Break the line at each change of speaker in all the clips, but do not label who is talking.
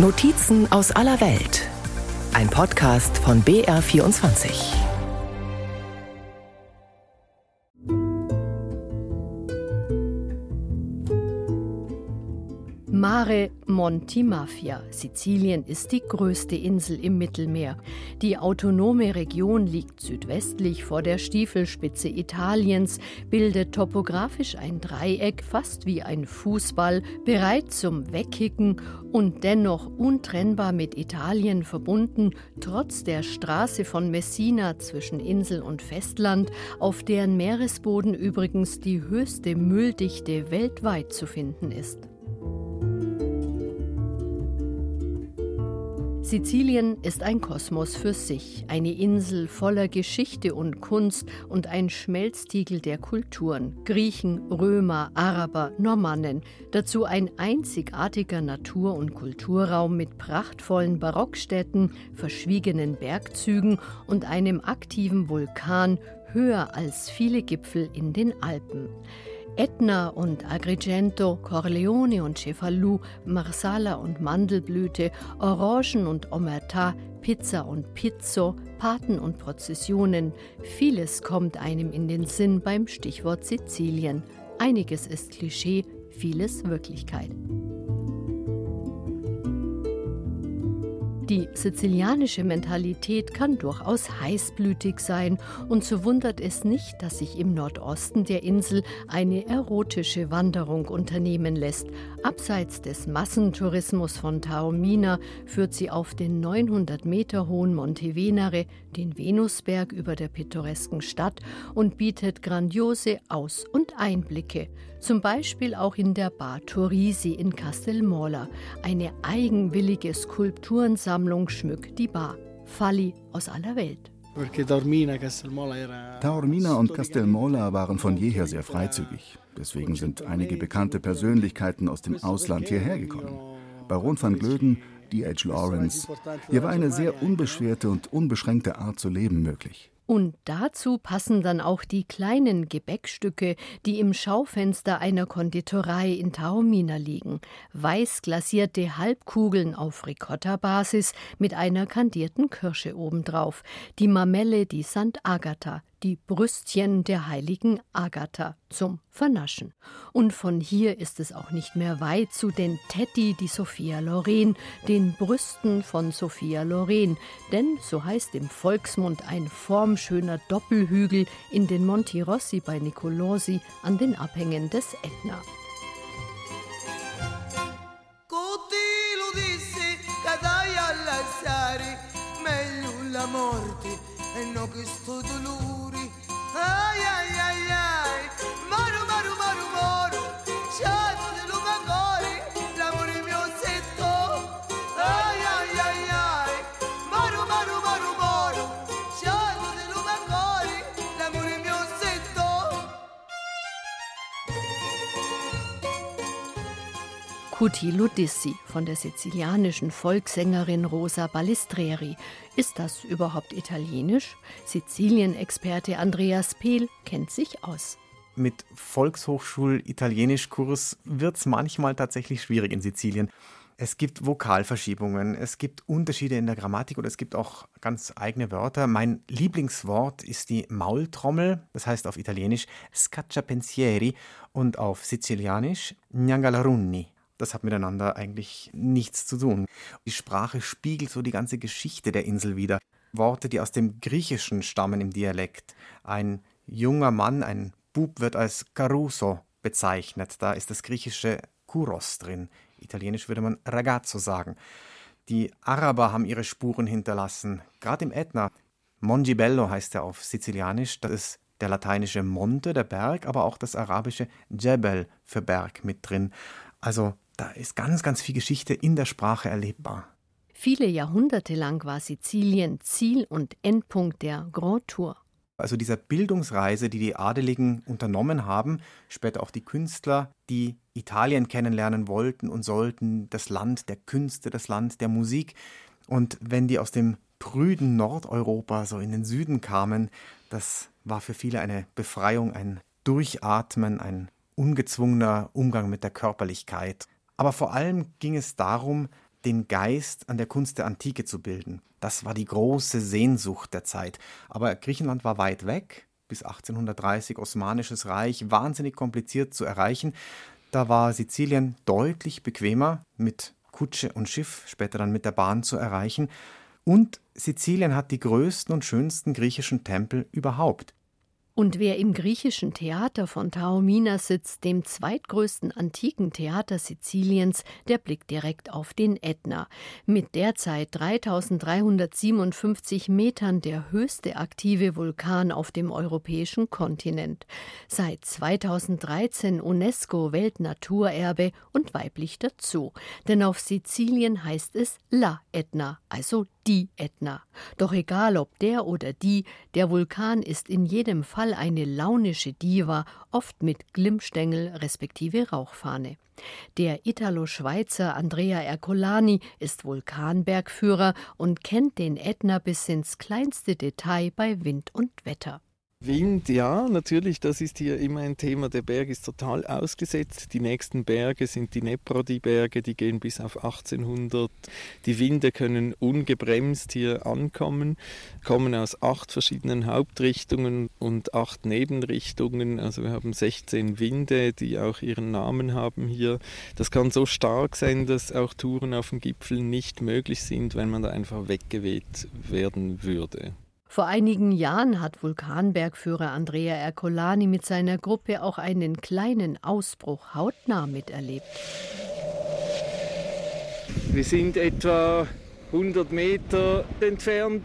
Notizen aus aller Welt. Ein Podcast von BR24.
Monti Mafia. Sizilien ist die größte Insel im Mittelmeer. Die autonome Region liegt südwestlich vor der Stiefelspitze Italiens, bildet topografisch ein Dreieck, fast wie ein Fußball, bereit zum Wegkicken und dennoch untrennbar mit Italien verbunden, trotz der Straße von Messina zwischen Insel und Festland, auf deren Meeresboden übrigens die höchste Mülldichte weltweit zu finden ist. Sizilien ist ein Kosmos für sich, eine Insel voller Geschichte und Kunst und ein Schmelztiegel der Kulturen. Griechen, Römer, Araber, Normannen. Dazu ein einzigartiger Natur- und Kulturraum mit prachtvollen Barockstädten, verschwiegenen Bergzügen und einem aktiven Vulkan, höher als viele Gipfel in den Alpen. Etna und Agrigento, Corleone und Cefalù, Marsala und Mandelblüte, Orangen und Omerta, Pizza und Pizzo, Paten und Prozessionen. Vieles kommt einem in den Sinn beim Stichwort Sizilien. Einiges ist Klischee, vieles Wirklichkeit. Die sizilianische Mentalität kann durchaus heißblütig sein, und so wundert es nicht, dass sich im Nordosten der Insel eine erotische Wanderung unternehmen lässt. Abseits des Massentourismus von Taormina führt sie auf den 900 Meter hohen Monte Venere, den Venusberg über der pittoresken Stadt, und bietet grandiose Aus- und Einblicke. Zum Beispiel auch in der Bar Torisi in Castelmola, eine eigenwillige Skulpturensammlung schmückt die Bar. Falli aus aller Welt.
Taormina und Castelmola waren von jeher sehr freizügig. Deswegen sind einige bekannte Persönlichkeiten aus dem Ausland hierher gekommen. Baron van Glöden, D.H. Lawrence. Hier war eine sehr unbeschwerte und unbeschränkte Art zu leben möglich.
Und dazu passen dann auch die kleinen Gebäckstücke, die im Schaufenster einer Konditorei in Taormina liegen. Weiß glasierte Halbkugeln auf Ricotta-Basis mit einer kandierten Kirsche obendrauf. Die Mamelle di Sant'Agata, die Brüstchen der heiligen Agatha zum Vernaschen. Und von hier ist es auch nicht mehr weit zu den Tetti di Sophia Loren, den Brüsten von Sophia Loren, denn so heißt im Volksmund ein formschöner Doppelhügel in den Monti Rossi bei Nicolosi an den Abhängen des Etna. morte e non che sto dolore Ay, ay, ay, ay, Cuti Ludissi von der sizilianischen Volkssängerin Rosa Balistreri. Ist das überhaupt italienisch? Sizilien-Experte Andreas Pehl kennt sich aus.
Mit Volkshochschul-Italienisch-Kurs wird es manchmal tatsächlich schwierig in Sizilien. Es gibt Vokalverschiebungen, es gibt Unterschiede in der Grammatik und es gibt auch ganz eigene Wörter. Mein Lieblingswort ist die Maultrommel, das heißt auf Italienisch Scacciapensieri und auf Sizilianisch Nyangalarunni das hat miteinander eigentlich nichts zu tun. Die Sprache spiegelt so die ganze Geschichte der Insel wider. Worte, die aus dem Griechischen stammen im Dialekt. Ein junger Mann, ein Bub wird als Caruso bezeichnet. Da ist das griechische Kuros drin. Italienisch würde man ragazzo sagen. Die Araber haben ihre Spuren hinterlassen, gerade im Ätna. Mongibello heißt er auf Sizilianisch. Das ist der lateinische Monte, der Berg, aber auch das arabische Jebel für Berg mit drin. Also da ist ganz, ganz viel Geschichte in der Sprache erlebbar.
Viele Jahrhunderte lang war Sizilien Ziel und Endpunkt der Grand Tour.
Also dieser Bildungsreise, die die Adeligen unternommen haben, später auch die Künstler, die Italien kennenlernen wollten und sollten, das Land der Künste, das Land der Musik. Und wenn die aus dem prüden Nordeuropa so in den Süden kamen, das war für viele eine Befreiung, ein Durchatmen, ein ungezwungener Umgang mit der Körperlichkeit. Aber vor allem ging es darum, den Geist an der Kunst der Antike zu bilden. Das war die große Sehnsucht der Zeit. Aber Griechenland war weit weg, bis 1830 Osmanisches Reich, wahnsinnig kompliziert zu erreichen. Da war Sizilien deutlich bequemer, mit Kutsche und Schiff, später dann mit der Bahn zu erreichen. Und Sizilien hat die größten und schönsten griechischen Tempel überhaupt.
Und wer im griechischen Theater von Taormina sitzt, dem zweitgrößten antiken Theater Siziliens, der blickt direkt auf den Ätna. Mit derzeit 3357 Metern der höchste aktive Vulkan auf dem europäischen Kontinent. Seit 2013 UNESCO Weltnaturerbe und weiblich dazu. Denn auf Sizilien heißt es La Ätna, also die Ätna. Doch egal ob der oder die, der Vulkan ist in jedem Fall eine launische Diva, oft mit Glimmstängel respektive Rauchfahne. Der Italo-Schweizer Andrea Ercolani ist Vulkanbergführer und kennt den Ätna bis ins kleinste Detail bei Wind und Wetter.
Wind, ja, natürlich, das ist hier immer ein Thema. Der Berg ist total ausgesetzt. Die nächsten Berge sind die Neprodi-Berge, die gehen bis auf 1800. Die Winde können ungebremst hier ankommen, kommen aus acht verschiedenen Hauptrichtungen und acht Nebenrichtungen. Also wir haben 16 Winde, die auch ihren Namen haben hier. Das kann so stark sein, dass auch Touren auf dem Gipfel nicht möglich sind, wenn man da einfach weggeweht werden würde.
Vor einigen Jahren hat Vulkanbergführer Andrea Ercolani mit seiner Gruppe auch einen kleinen Ausbruch hautnah miterlebt.
Wir sind etwa 100 Meter entfernt.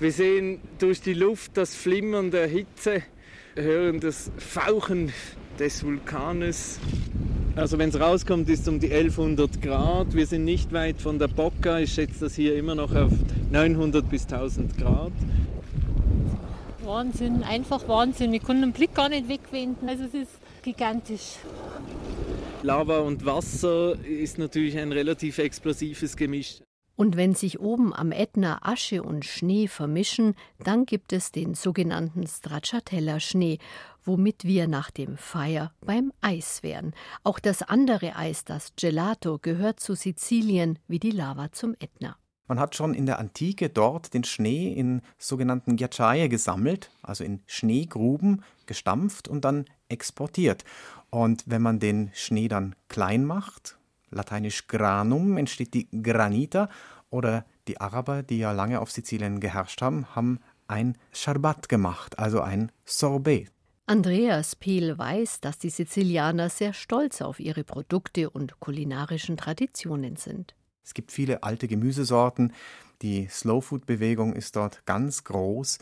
Wir sehen durch die Luft das Flimmern der Hitze, hören das Fauchen des Vulkanes. Also wenn es rauskommt, ist es um die 1100 Grad. Wir sind nicht weit von der Bocca. Ich schätze das hier immer noch auf 900 bis 1000 Grad.
Wahnsinn, einfach Wahnsinn. Wir können den Blick gar nicht wegwenden. Also es ist gigantisch.
Lava und Wasser ist natürlich ein relativ explosives Gemisch.
Und wenn sich oben am Ätna Asche und Schnee vermischen, dann gibt es den sogenannten Stracciatella-Schnee, womit wir nach dem Feier beim Eis wären. Auch das andere Eis, das Gelato, gehört zu Sizilien wie die Lava zum Ätna.
Man hat schon in der Antike dort den Schnee in sogenannten Ghiacciaie gesammelt, also in Schneegruben gestampft und dann exportiert. Und wenn man den Schnee dann klein macht, lateinisch granum, entsteht die Granita oder die Araber, die ja lange auf Sizilien geherrscht haben, haben ein Sharbat gemacht, also ein Sorbet.
Andreas Piel weiß, dass die Sizilianer sehr stolz auf ihre Produkte und kulinarischen Traditionen sind.
Es gibt viele alte Gemüsesorten. Die Slow-Food-Bewegung ist dort ganz groß.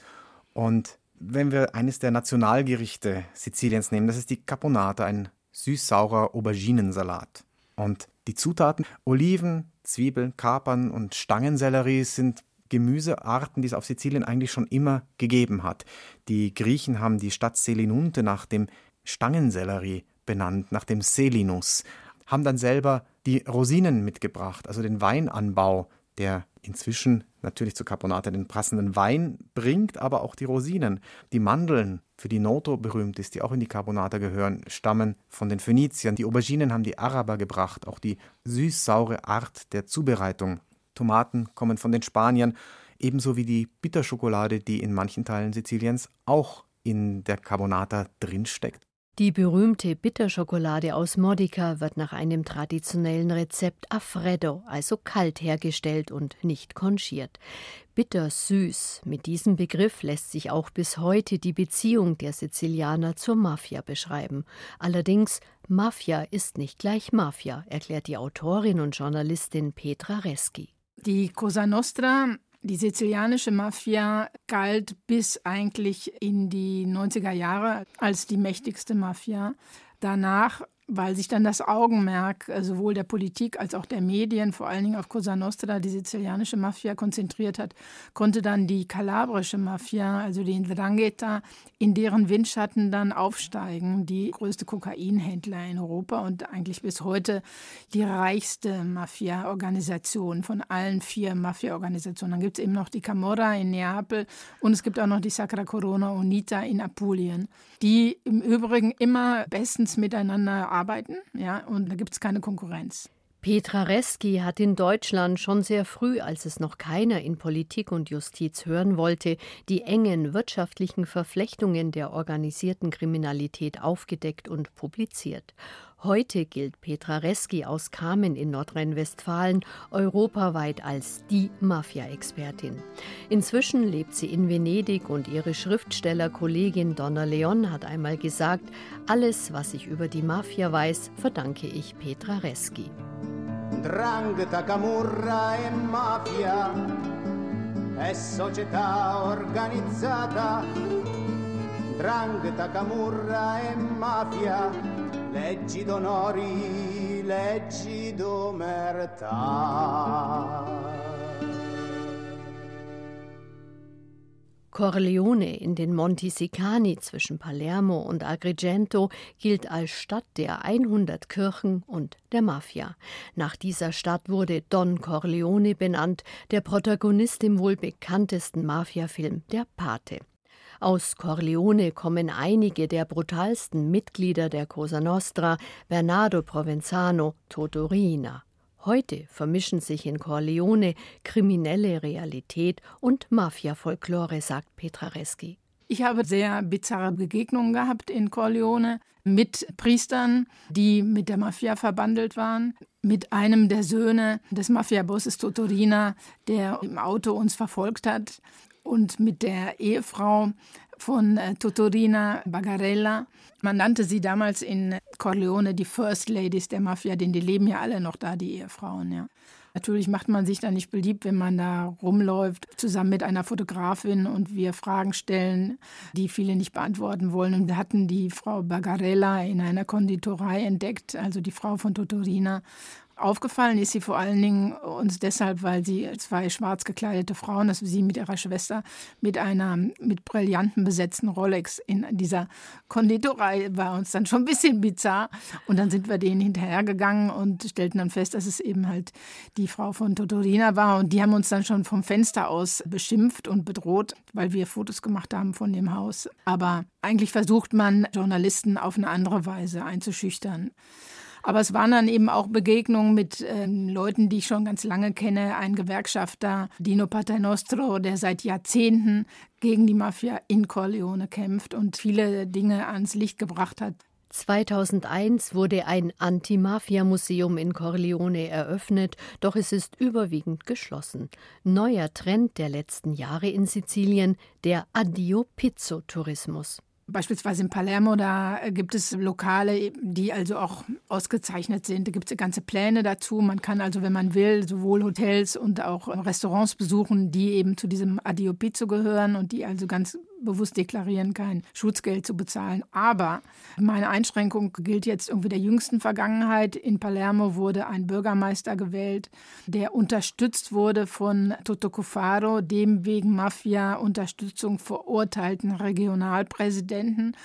Und wenn wir eines der Nationalgerichte Siziliens nehmen, das ist die Caponata, ein süß-saurer Auberginensalat. Und die Zutaten Oliven, Zwiebeln, Kapern und Stangensellerie sind Gemüsearten, die es auf Sizilien eigentlich schon immer gegeben hat. Die Griechen haben die Stadt Selinunte nach dem Stangensellerie benannt, nach dem Selinus, haben dann selber die Rosinen mitgebracht, also den Weinanbau, der inzwischen natürlich zu Carbonate den passenden Wein bringt, aber auch die Rosinen. Die Mandeln, für die Noto berühmt ist, die auch in die Carbonate gehören, stammen von den Phöniziern. Die Auberginen haben die Araber gebracht, auch die süß-saure Art der Zubereitung. Tomaten kommen von den Spaniern, ebenso wie die Bitterschokolade, die in manchen Teilen Siziliens auch in der Carbonata drinsteckt.
Die berühmte Bitterschokolade aus Modica wird nach einem traditionellen Rezept a freddo, also kalt hergestellt und nicht konchiert. Bittersüß, mit diesem Begriff lässt sich auch bis heute die Beziehung der Sizilianer zur Mafia beschreiben. Allerdings, Mafia ist nicht gleich Mafia, erklärt die Autorin und Journalistin Petra Reski.
Die Cosa Nostra die sizilianische Mafia galt bis eigentlich in die 90er Jahre als die mächtigste Mafia. Danach weil sich dann das Augenmerk äh, sowohl der Politik als auch der Medien, vor allen Dingen auf Cosa Nostra, die sizilianische Mafia, konzentriert hat, konnte dann die kalabrische Mafia, also die Ndrangheta, in deren Windschatten dann aufsteigen. Die größte Kokainhändler in Europa und eigentlich bis heute die reichste Mafia-Organisation von allen vier Mafia-Organisationen. Dann gibt es eben noch die Camorra in Neapel und es gibt auch noch die Sacra Corona Unita in Apulien, die im Übrigen immer bestens miteinander arbeiten, ja, und da gibt es keine Konkurrenz.
Petra Reski hat in Deutschland schon sehr früh, als es noch keiner in Politik und Justiz hören wollte, die engen wirtschaftlichen Verflechtungen der organisierten Kriminalität aufgedeckt und publiziert. Heute gilt Petra Reski aus Kamen in Nordrhein-Westfalen europaweit als die Mafia-Expertin. Inzwischen lebt sie in Venedig und ihre Schriftstellerkollegin Donna Leon hat einmal gesagt, alles, was ich über die Mafia weiß, verdanke ich Petra Reski.
Drangheta, camurra e mafia è società organizzata. Drangheta, camurra e mafia, leggi d'onori, leggi d'omertà.
Corleone in den Monti Sicani zwischen Palermo und Agrigento gilt als Stadt der 100 Kirchen und der Mafia. Nach dieser Stadt wurde Don Corleone benannt, der Protagonist im wohl bekanntesten Mafiafilm Der Pate. Aus Corleone kommen einige der brutalsten Mitglieder der Cosa Nostra, Bernardo Provenzano, Totorina. Heute vermischen sich in Corleone kriminelle Realität und Mafia-Folklore, sagt Petra Reski.
Ich habe sehr bizarre Begegnungen gehabt in Corleone mit Priestern, die mit der Mafia verbandelt waren, mit einem der Söhne des Mafiabosses Totorina, der im Auto uns verfolgt hat, und mit der Ehefrau von äh, Totorina Bagarella. Man nannte sie damals in Corleone die First Ladies der Mafia, denn die leben ja alle noch da, die Ehefrauen, ja. Natürlich macht man sich da nicht beliebt, wenn man da rumläuft, zusammen mit einer Fotografin und wir Fragen stellen, die viele nicht beantworten wollen. Und wir hatten die Frau Bagarella in einer Konditorei entdeckt, also die Frau von Totorina. Aufgefallen ist sie vor allen Dingen uns deshalb, weil sie zwei schwarz gekleidete Frauen, also sie mit ihrer Schwester, mit einer mit Brillanten besetzten Rolex in dieser Konditorei war uns dann schon ein bisschen bizarr. Und dann sind wir denen hinterhergegangen und stellten dann fest, dass es eben halt die Frau von Totorina war. Und die haben uns dann schon vom Fenster aus beschimpft und bedroht, weil wir Fotos gemacht haben von dem Haus. Aber eigentlich versucht man, Journalisten auf eine andere Weise einzuschüchtern. Aber es waren dann eben auch Begegnungen mit äh, Leuten, die ich schon ganz lange kenne. Ein Gewerkschafter, Dino Paternostro, der seit Jahrzehnten gegen die Mafia in Corleone kämpft und viele Dinge ans Licht gebracht hat.
2001 wurde ein Anti-Mafia-Museum in Corleone eröffnet, doch es ist überwiegend geschlossen. Neuer Trend der letzten Jahre in Sizilien, der Addio-Pizzo-Tourismus.
Beispielsweise in Palermo, da gibt es Lokale, die also auch ausgezeichnet sind. Da gibt es ganze Pläne dazu. Man kann also, wenn man will, sowohl Hotels und auch Restaurants besuchen, die eben zu diesem Adio Pizzo gehören und die also ganz bewusst deklarieren, kein Schutzgeld zu bezahlen. Aber meine Einschränkung gilt jetzt irgendwie der jüngsten Vergangenheit. In Palermo wurde ein Bürgermeister gewählt, der unterstützt wurde von Toto Cufaro, dem wegen Mafia-Unterstützung verurteilten Regionalpräsidenten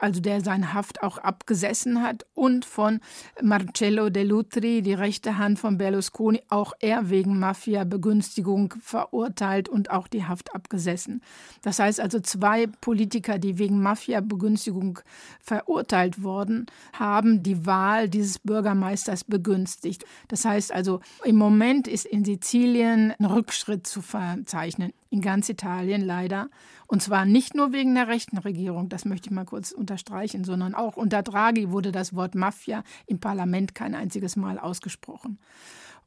also der seine Haft auch abgesessen hat, und von Marcello De Lutri, die rechte Hand von Berlusconi, auch er wegen Mafia-Begünstigung verurteilt und auch die Haft abgesessen. Das heißt also, zwei Politiker, die wegen Mafia-Begünstigung verurteilt wurden, haben die Wahl dieses Bürgermeisters begünstigt. Das heißt also, im Moment ist in Sizilien ein Rückschritt zu verzeichnen, in ganz Italien leider. Und zwar nicht nur wegen der rechten Regierung, das möchte ich mal kurz unterstreichen, sondern auch unter Draghi wurde das Wort Mafia im Parlament kein einziges Mal ausgesprochen.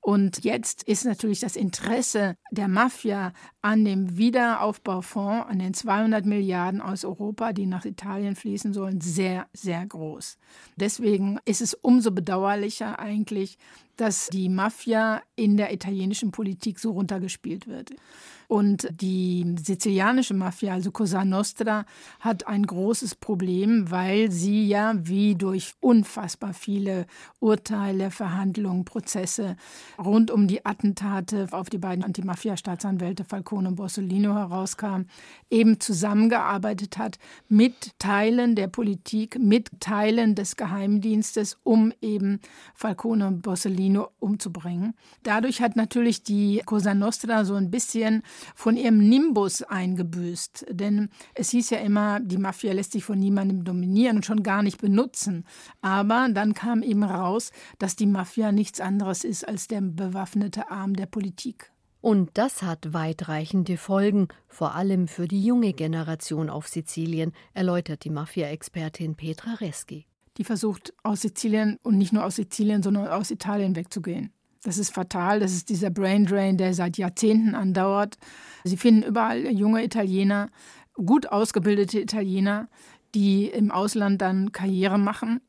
Und jetzt ist natürlich das Interesse der Mafia an dem Wiederaufbaufonds, an den 200 Milliarden aus Europa, die nach Italien fließen sollen, sehr, sehr groß. Deswegen ist es umso bedauerlicher eigentlich, dass die Mafia in der italienischen Politik so runtergespielt wird. Und die sizilianische Mafia, also Cosa Nostra, hat ein großes Problem, weil sie ja wie durch unfassbar viele Urteile, Verhandlungen, Prozesse rund um die Attentate auf die beiden Antimafia-Staatsanwälte Falcone und Borsellino herauskam, eben zusammengearbeitet hat mit Teilen der Politik, mit Teilen des Geheimdienstes, um eben Falcone und Borsellino Mussolini umzubringen. Dadurch hat natürlich die Cosa Nostra so ein bisschen von ihrem Nimbus eingebüßt. Denn es hieß ja immer, die Mafia lässt sich von niemandem dominieren und schon gar nicht benutzen. Aber dann kam eben raus, dass die Mafia nichts anderes ist als der bewaffnete Arm der Politik.
Und das hat weitreichende Folgen, vor allem für die junge Generation auf Sizilien, erläutert die Mafia-Expertin Petra Reschi.
Die versucht aus Sizilien und nicht nur aus Sizilien, sondern aus Italien wegzugehen. Das ist fatal, das ist dieser Brain Drain, der seit Jahrzehnten andauert. Sie finden überall junge Italiener, gut ausgebildete Italiener, die im Ausland dann Karriere machen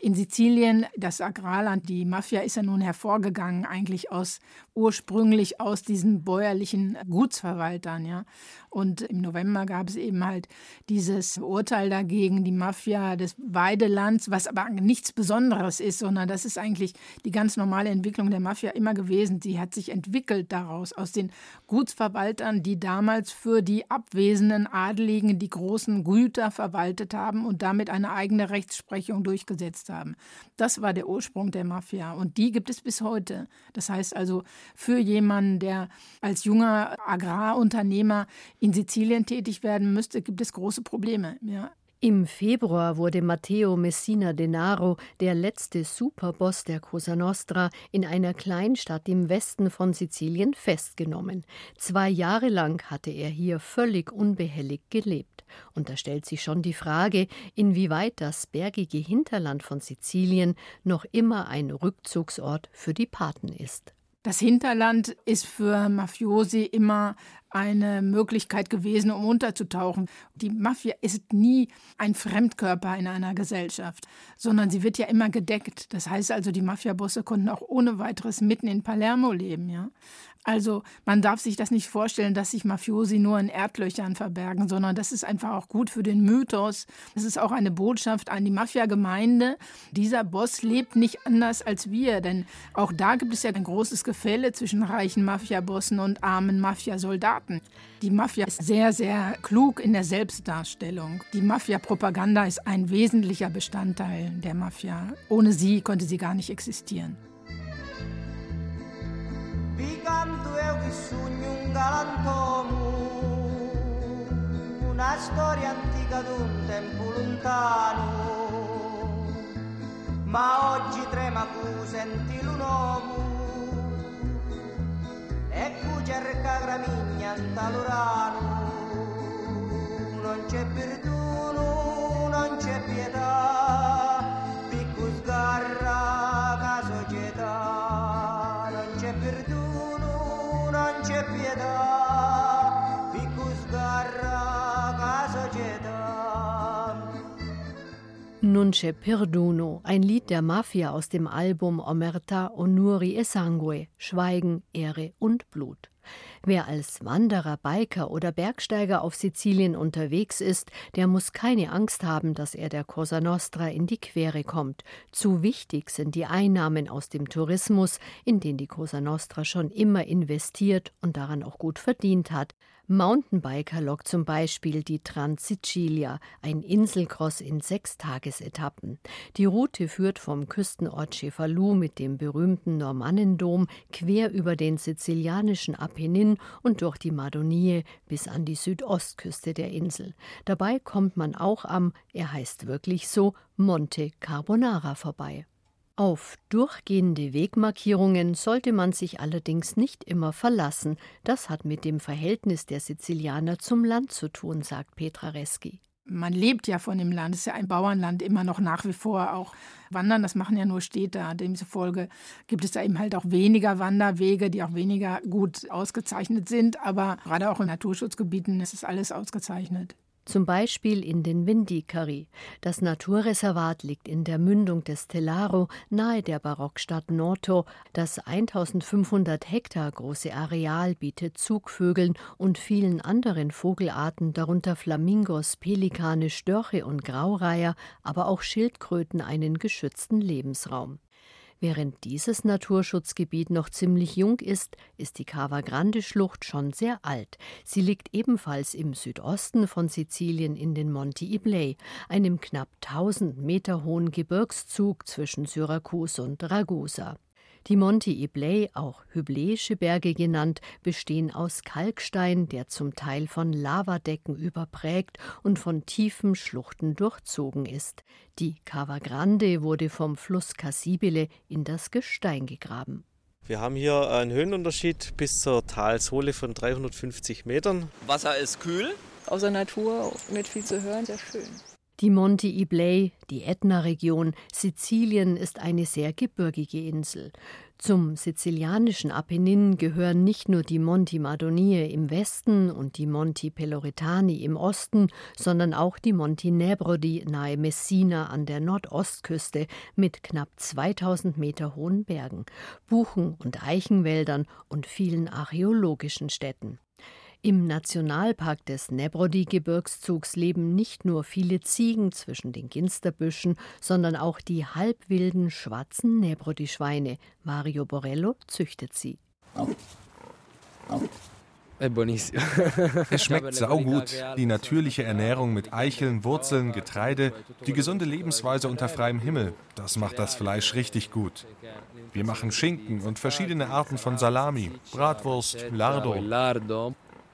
in Sizilien, das Agrarland, die Mafia ist ja nun hervorgegangen, eigentlich aus ursprünglich aus diesen bäuerlichen Gutsverwaltern, ja. Und im November gab es eben halt dieses Urteil dagegen, die Mafia des Weidelands, was aber nichts Besonderes ist, sondern das ist eigentlich die ganz normale Entwicklung der Mafia immer gewesen. Sie hat sich entwickelt daraus, aus den Gutsverwaltern, die damals für die abwesenden Adeligen die großen Güter verwaltet haben und damit eine eigene Rechtsprechung durchgesetzt haben. Das war der Ursprung der Mafia und die gibt es bis heute. Das heißt also, für jemanden, der als junger Agrarunternehmer in Sizilien tätig werden müsste, gibt es große Probleme. Ja.
Im Februar wurde Matteo Messina Denaro, der letzte Superboss der Cosa Nostra, in einer Kleinstadt im Westen von Sizilien festgenommen. Zwei Jahre lang hatte er hier völlig unbehelligt gelebt. Und da stellt sich schon die Frage, inwieweit das bergige Hinterland von Sizilien noch immer ein Rückzugsort für die Paten ist.
Das Hinterland ist für Mafiosi immer eine Möglichkeit gewesen, um unterzutauchen. Die Mafia ist nie ein Fremdkörper in einer Gesellschaft, sondern sie wird ja immer gedeckt. Das heißt also, die Mafiabosse konnten auch ohne weiteres mitten in Palermo leben, ja. Also man darf sich das nicht vorstellen, dass sich Mafiosi nur in Erdlöchern verbergen, sondern das ist einfach auch gut für den Mythos. Es ist auch eine Botschaft an die Mafia-Gemeinde. Dieser Boss lebt nicht anders als wir, denn auch da gibt es ja ein großes Gefälle zwischen reichen Mafiabossen und armen Mafiasoldaten. Die Mafia ist sehr, sehr klug in der Selbstdarstellung. Die Mafia-Propaganda ist ein wesentlicher Bestandteil der Mafia. Ohne sie konnte sie gar nicht existieren.
una storia antica d'un tempo lontano. Ma oggi trema cu senti l'uomo e cu cerca gramigna talorano. Non c'è perdono,
Non c'è perdono, ein Lied der Mafia aus dem Album Omerta, Onuri e Sangue, Schweigen, Ehre und Blut. Wer als Wanderer, Biker oder Bergsteiger auf Sizilien unterwegs ist, der muss keine Angst haben, dass er der Cosa Nostra in die Quere kommt. Zu wichtig sind die Einnahmen aus dem Tourismus, in den die Cosa Nostra schon immer investiert und daran auch gut verdient hat. Mountainbiker lockt zum Beispiel die Transsicilia, ein Inselcross in sechs Tagesetappen. Die Route führt vom Küstenort Cefalù mit dem berühmten Normannendom quer über den sizilianischen Apennin und durch die Madonie bis an die Südostküste der Insel. Dabei kommt man auch am, er heißt wirklich so, Monte Carbonara vorbei. Auf durchgehende Wegmarkierungen sollte man sich allerdings nicht immer verlassen. Das hat mit dem Verhältnis der Sizilianer zum Land zu tun, sagt Petra Reschi.
Man lebt ja von dem Land, es ist ja ein Bauernland immer noch nach wie vor. Auch Wandern, das machen ja nur Städte. Demzufolge gibt es da eben halt auch weniger Wanderwege, die auch weniger gut ausgezeichnet sind. Aber gerade auch in Naturschutzgebieten ist es alles ausgezeichnet
zum Beispiel in den Vindicari. Das Naturreservat liegt in der Mündung des Telaro nahe der Barockstadt Noto. Das 1500 Hektar große Areal bietet Zugvögeln und vielen anderen Vogelarten, darunter Flamingos, Pelikane, Störche und Graureiher, aber auch Schildkröten einen geschützten Lebensraum. Während dieses Naturschutzgebiet noch ziemlich jung ist, ist die Cava Grande Schlucht schon sehr alt. Sie liegt ebenfalls im Südosten von Sizilien in den Monti Iblei, einem knapp 1000 Meter hohen Gebirgszug zwischen Syrakus und Ragusa. Die Monti Iblei, auch Hybläische Berge genannt, bestehen aus Kalkstein, der zum Teil von Lavadecken überprägt und von tiefen Schluchten durchzogen ist. Die Cava Grande wurde vom Fluss Cassibile in das Gestein gegraben.
Wir haben hier einen Höhenunterschied bis zur Talsohle von 350 Metern.
Wasser ist kühl.
Aus der Natur mit viel zu hören, sehr schön.
Die Monti Iblei, die Ätna-Region, Sizilien ist eine sehr gebirgige Insel. Zum sizilianischen Apennin gehören nicht nur die Monti Madonie im Westen und die Monti Peloritani im Osten, sondern auch die Monti Nebrodi nahe Messina an der Nordostküste mit knapp 2000 Meter hohen Bergen, Buchen- und Eichenwäldern und vielen archäologischen Städten. Im Nationalpark des Nebrodi-Gebirgszugs leben nicht nur viele Ziegen zwischen den Ginsterbüschen, sondern auch die halbwilden schwarzen Nebrodi-Schweine. Mario Borello züchtet sie.
Es schmeckt saugut. Die natürliche Ernährung mit Eicheln, Wurzeln, Getreide, die gesunde Lebensweise unter freiem Himmel, das macht das Fleisch richtig gut. Wir machen Schinken und verschiedene Arten von Salami, Bratwurst, Lardo.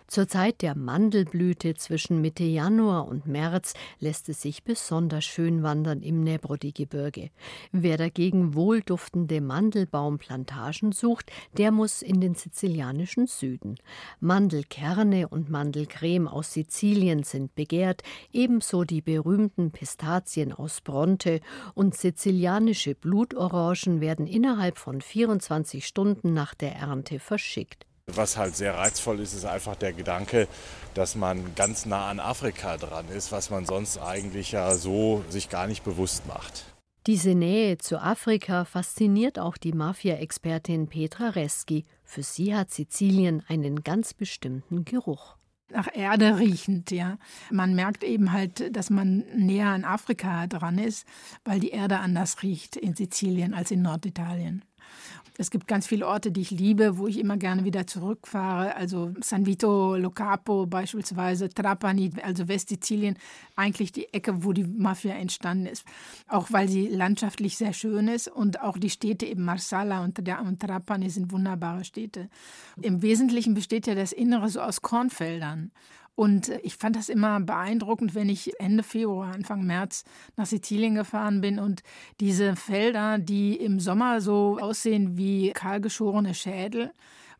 Zur Zeit der Mandelblüte zwischen Mitte Januar und März lässt es sich besonders schön wandern im Nebrodi-Gebirge. Wer dagegen wohlduftende Mandelbaumplantagen sucht, der muss in den sizilianischen Süden. Mandelkerne und Mandelcreme aus Sizilien sind begehrt, ebenso die berühmten Pistazien aus Bronte und sizilianische Blutorangen werden innerhalb von 24 Stunden nach der Ernte verschickt.
Was halt sehr reizvoll ist, ist einfach der Gedanke, dass man ganz nah an Afrika dran ist, was man sonst eigentlich ja so sich gar nicht bewusst macht.
Diese Nähe zu Afrika fasziniert auch die Mafia-Expertin Petra Reski. Für sie hat Sizilien einen ganz bestimmten Geruch.
Nach Erde riechend, ja. Man merkt eben halt, dass man näher an Afrika dran ist, weil die Erde anders riecht in Sizilien als in Norditalien. Es gibt ganz viele Orte, die ich liebe, wo ich immer gerne wieder zurückfahre. Also San Vito Lo Capo beispielsweise, Trapani, also Westsizilien, eigentlich die Ecke, wo die Mafia entstanden ist. Auch weil sie landschaftlich sehr schön ist und auch die Städte eben Marsala und, und Trapani sind wunderbare Städte. Im Wesentlichen besteht ja das Innere so aus Kornfeldern. Und ich fand das immer beeindruckend, wenn ich Ende Februar, Anfang März nach Sizilien gefahren bin und diese Felder, die im Sommer so aussehen wie kahlgeschorene Schädel,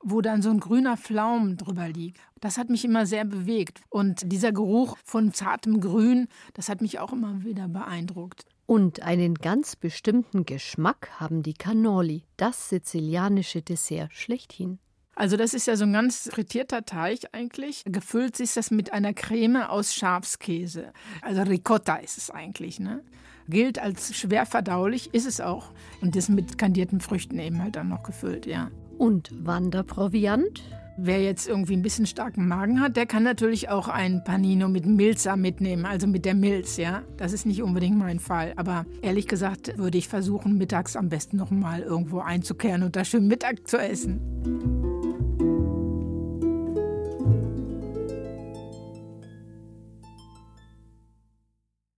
wo dann so ein grüner Pflaum drüber liegt. Das hat mich immer sehr bewegt. Und dieser Geruch von zartem Grün, das hat mich auch immer wieder beeindruckt.
Und einen ganz bestimmten Geschmack haben die Cannoli, das sizilianische Dessert schlechthin.
Also das ist ja so ein ganz frittierter Teig eigentlich. Gefüllt ist das mit einer Creme aus Schafskäse. Also Ricotta ist es eigentlich. Ne? Gilt als schwer verdaulich, ist es auch. Und das mit kandierten Früchten eben halt dann noch gefüllt, ja.
Und Wanderproviant?
Wer jetzt irgendwie ein bisschen starken Magen hat, der kann natürlich auch ein Panino mit Milza mitnehmen, also mit der Milz, ja. Das ist nicht unbedingt mein Fall. Aber ehrlich gesagt würde ich versuchen, mittags am besten noch mal irgendwo einzukehren und da schön Mittag zu essen.